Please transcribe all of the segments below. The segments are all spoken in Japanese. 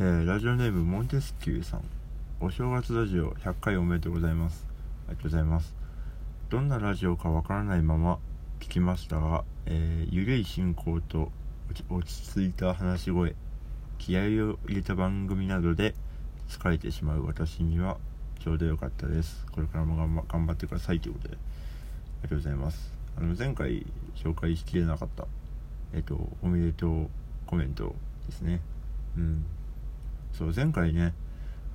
えーラジオネームモンテスキューさん。お正月ラジオ100回おめでとうございます。ありがとうございます。どんなラジオかわからないまま聞きましたが、えーゆるい進行と落ち着いた話し声気合を入れた番組などで疲れてしまう私にはちょうど良かったです。これからも頑張頑張ってくださいということでありがとうございます。あの前回紹介しきれなかったえっとおめでとうコメントですね。うん。そう前回ね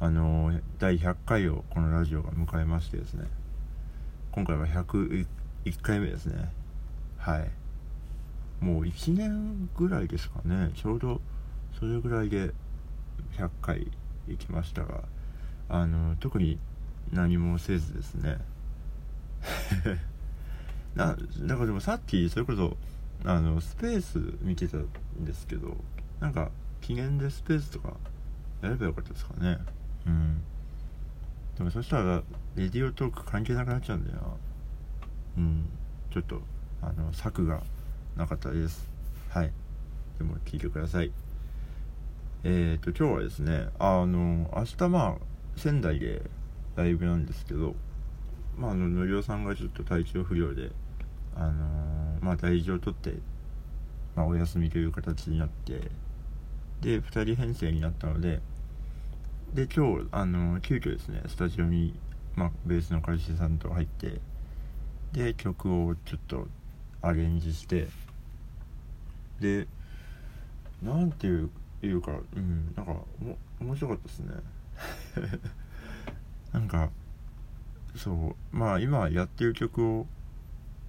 あの第100回をこのラジオが迎えましてですね。今回は101回目ですね。はい。もう1年ぐらいですかね。ちょうどそれぐらいで100回行きましたがあの特に何もせずですね。なだからでもさっきそれこそあのスペース見てたんですけどなんか記念でスペースとかやればよかったですかね。うん。でもそしたらレディオトーク関係なくなっちゃうんだよ。なうん。ちょっとあの策がなかったです。はい。でも聞いてください。えーと今日はですねあの明日まあ仙台でライブなんですけどまああののりおさんがちょっと体調不良であのーまあ大事を取って、まあ、お休みという形になってで2人編成になったのでで今日あの急遽ですねスタジオに、まあ、ベースの彼氏さんと入ってで曲をちょっとアレンジしてでなんていうかうんなんかも面白かったですね。なんかそうまあ今やってる曲を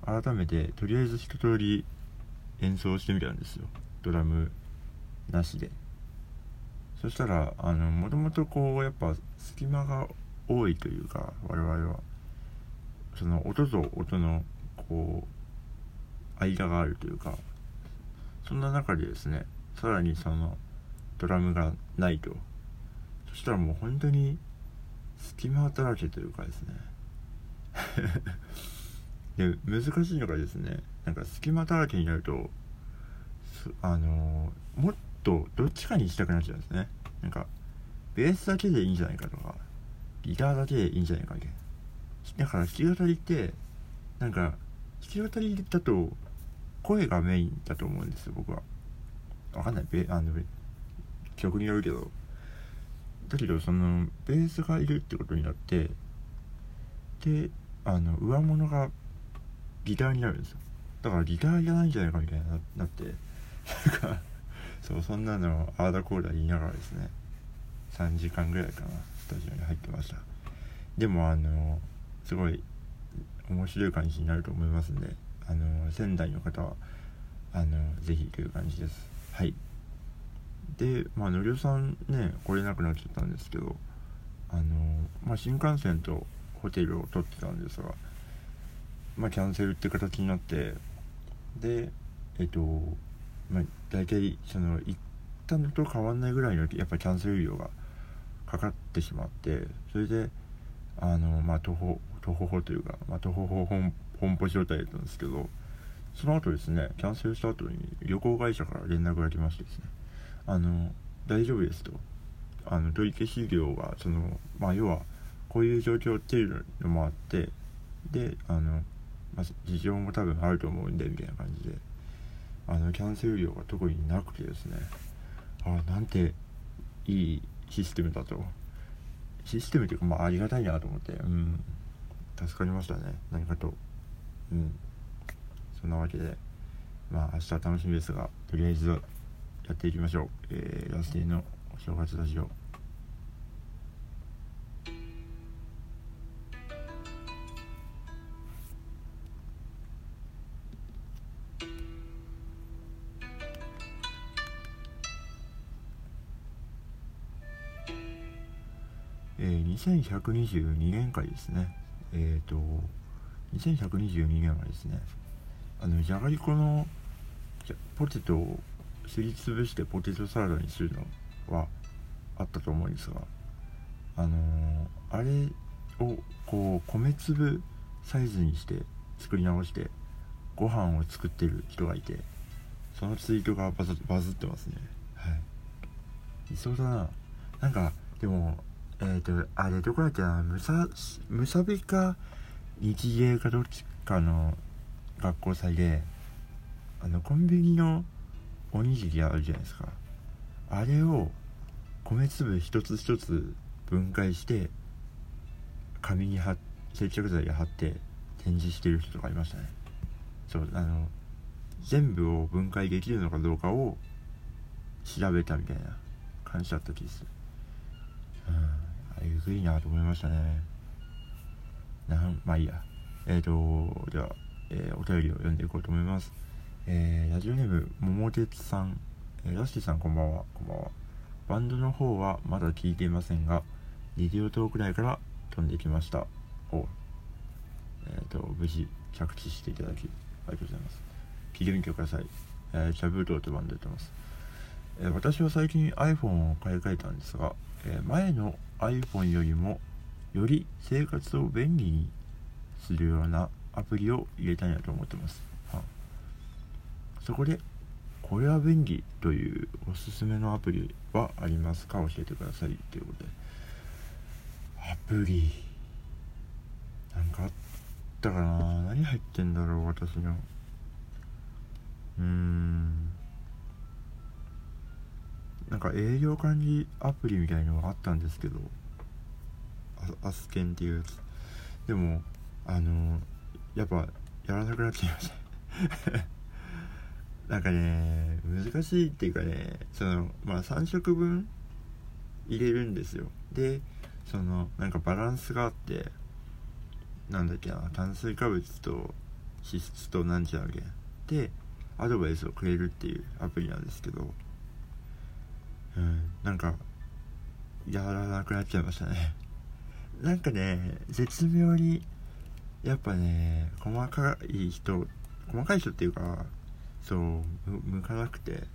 改めてとりあえず一通り演奏してみたんですよ。ドラムなしで。そしたらあのもともとこうやっぱ隙間が多いというか我々は。その音と音のこう間があるというか。そんな中でですねさらにそのドラムがないと。そしたらもう本当に隙間だらけというかですね。で難しいのがですねなんか隙間だらけになるとあのーもっとどっちかにしたくなっちゃうんですね。なんかベースだけでいいんじゃないかとかギターだけでいいんじゃないかみたいなだから弾き語りってなんか弾き語りだと声がメインだと思うんですよ僕は。わかんない。ベあの曲によるけど。だけどそのベースがいるってことになってであの上物がギターになるんですよ。だからギターじゃないんじゃないかみたいにななってなんかそうそんなのをアーダコーダ言いながらですね。3時間ぐらいかなスタジオに入ってました。でもあのすごい面白い感じになると思いますんであの仙台の方はあのぜひという感じです。はい。でまあのりおさんね来れなくなっちゃったんですけどあのまあ新幹線とホテルを取ってたんですがまあキャンセルって形になってでえっとまあ大体その行ったのと変わんないぐらいのやっぱキャンセル料がかかってしまってそれであのまあ徒歩徒歩歩というか、まあ、徒歩歩本本舗状態だったんですけどその後ですねキャンセルした後に旅行会社から連絡が来ましてですねあの大丈夫ですと。あの取り消し料がそのまあ要はこういう状況っていうのもあってであの、まあ、事情も多分あると思うんでみたいな感じで。あのキャンセル料が特になくてですね。ああなんていいシステムだと。システムっていうかまあありがたいなと思って。うん。助かりましたね。何かと。うん。そんなわけで。まあ明日楽しみですがとりあえずやっていきましょう。えー、ラスティのお正月ラジオ。えー、2122年会ですね。えっ、ー、と2122年はですねあのじゃがりこのポテトをすりつぶしてポテトサラダにするのはあったと思うんですがあのーあれをこう米粒サイズにして作り直してご飯を作ってる人がいてそのツイートがバズバズってますね。はい。いそうだな。なんかでもえっ、ー、とあれどこだっけなむさむさびか日芸かどっちかの学校祭であのコンビニのおにぎりあるじゃないですか。あれを米粒一つ一つ分解して紙に貼接着剤で貼って展示してる人とかいましたね。そうあの全部を分解できるのかどうかを調べたみたいな感じだった気がする。うん。えぐいなと思いましたね。なんまあいいや。えっ、ー、とでは、えー、お便りを読んでいこうと思います。えー、ラジオネーム桃鉄さん、えー、ラッシーさんこんばんは。こんばんは。バンドの方はまだ聞いていませんがレディオトーク内から飛んできました。お。えっ、ー、と無事着地していただきありがとうございます。聞いてみてください、えー、チャブートーとバンドやってます、え、私は最近 iPhone を買い替えたんですが、え、前の iPhone よりもより生活を便利にするようなアプリを入れたいなと思ってます、はそこでこれは便利というおすすめのアプリはありますか？教えてください。ということで。アプリ。なんかあったかな？何入ってんだろう？私の。うーん。なんか営業管理アプリみたいのがあったんですけどアスケンっていうやつ。でもあのやっぱやらなくなっちゃいました。なんかね難しいっていうかねそのまあ3食分入れるんですよ。でそのなんかバランスがあってなんだっけな炭水化物と脂質となんちゃらけでアドバイスをくれるっていうアプリなんですけどうん。なんかやらなくなっちゃいましたね。なんかね絶妙にやっぱね細かい人細かい人っていうかそう向かなくて。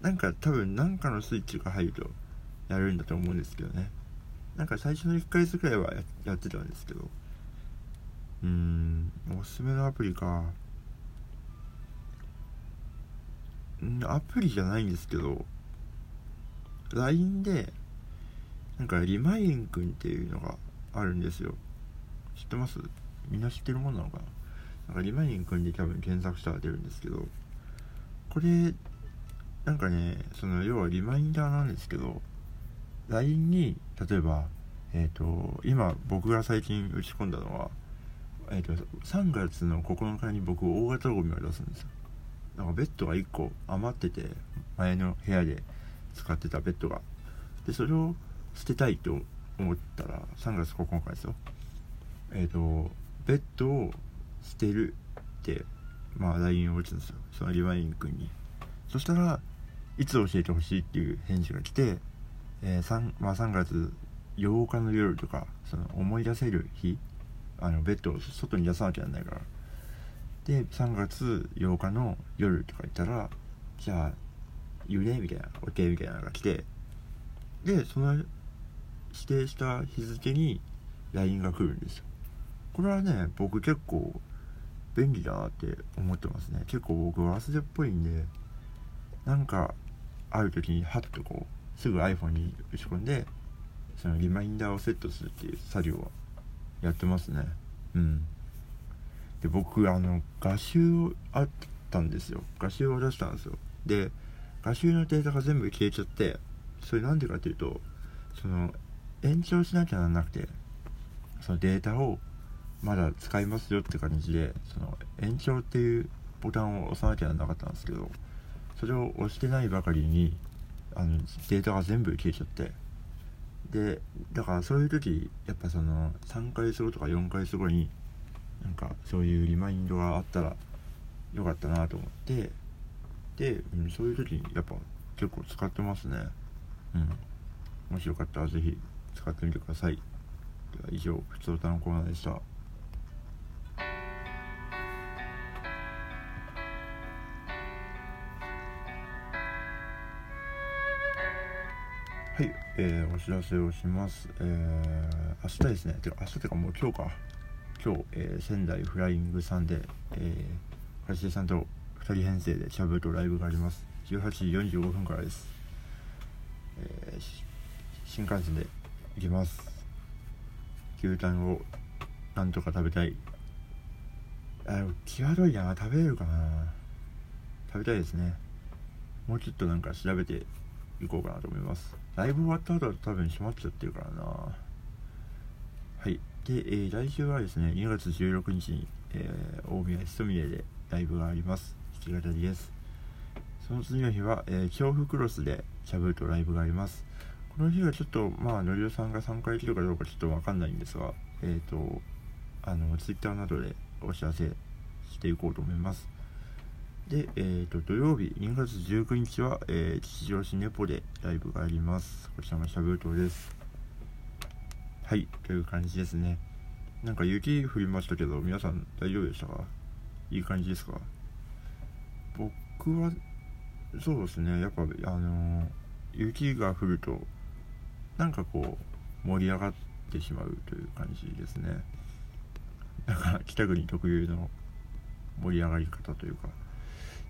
なんか多分何かのスイッチが入るとやるんだと思うんですけどね。なんか最初の1ヶ月くらいはやってたんですけど。うーんおすすめのアプリか。んアプリじゃないんですけど。LINE でなんかリマインくんっていうのがあるんですよ。知ってます？みんな知ってるもんなのかな？なんかリマインくんで多分検索したら出るんですけどこれなんかねその要はリマインダーなんですけど LINE に例えばえっ、ー、と今僕が最近打ち込んだのはえーと、3月の9日に僕大型ゴミを出すんですよ。だかベッドが1個余ってて前の部屋で。使ってたベッドが。でそれを捨てたいと思ったら3月9日ですよ。えっ、ー、とベッドを捨てるってまあ LINE を打つんですよ。そのリワイン君に。そしたらいつ教えてほしいっていう返事が来て、えー 3, まあ、3月8日の夜とかその思い出せる日あのベッドを外に出さなきゃならないから。で3月8日の夜とか言ったらじゃあ言うねみたいな OK みたいなのが来て。でその指定した日付に LINE が来るんですよ。これはね僕結構便利だなって思ってますね。結構僕忘れっぽいんでなんかある時にハッとこうすぐ iPhone に打ち込んでそのリマインダーをセットするっていう作業はやってますね。うん。で僕あの画集あったんですよ。画集を出したんですよ。で画集のデータが全部消えちゃってそれなんでかっていうとその延長しなきゃならなくてそのデータをまだ使いますよって感じでその延長っていうボタンを押さなきゃならなかったんですけどそれを押してないばかりにあのデータが全部消えちゃってでだからそういう時やっぱその3ヶ月後とか4ヶ月後になんかそういうリマインドがあったらよかったなと思ってで、うん、そういう時にやっぱ結構使ってますね。うん。もしよかったら是非使ってみてください。では以上ふつおたのコーナーでした。はい、えー、お知らせをします。えー、明日ですね、てか明日てかもう今日か、今日、えー、仙台フライングさんで、えー、橋さんと2人編成でしゃべるとライブがあります。18時45分からです。え新幹線で行きます。牛タンをなんとか食べたい。あ際どいな。食べれるかな。食べたいですね。もうちょっとなんか調べていこうかなと思います。ライブ終わった後は多分閉まっちゃってるからな。はい。で、えー、来週はですね2月16日に、えー、大宮ひとみれでライブがあります。き語りです。その次の日は、えー、恐怖クロスでキャブとライブがあります。この日はちょっとまあのりおさんが参加できるかどうかちょっとわかんないんですがえっ、ー、とあのツイッターなどでお知らせしていこうと思います。で、えーと、土曜日2月19日は、えー、吉祥市ネポでライブがあります。こちらがしゃべるとです。はいという感じですね。なんか雪降りましたけど皆さん大丈夫でしたか？いい感じですか？僕はそうですね。やっぱあの、雪が降るとなんかこう盛り上がってしまうという感じですね。だから北国特有の盛り上がり方というか。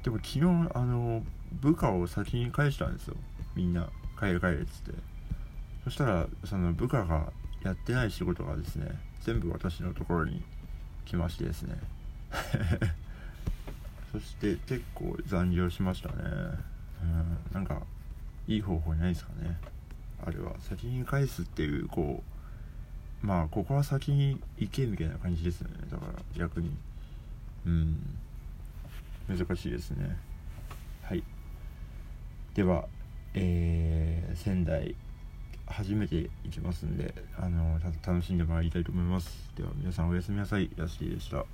でも昨日あの部下を先に返したんですよ。みんな帰れ帰れっつって。そしたらその部下がやってない仕事がですね全部私のところに来ましてですね。そして結構残業しましたね。うんなんかいい方法ないですかね。あれは。先に返すっていうこうまあここは先に行けみたいな感じですよね。だから逆に。うん。難しいですね。はい。ではえー、仙台初めて行きますんであの楽しんでまいりたいと思います。では皆さんおやすみなさい。やすきでした。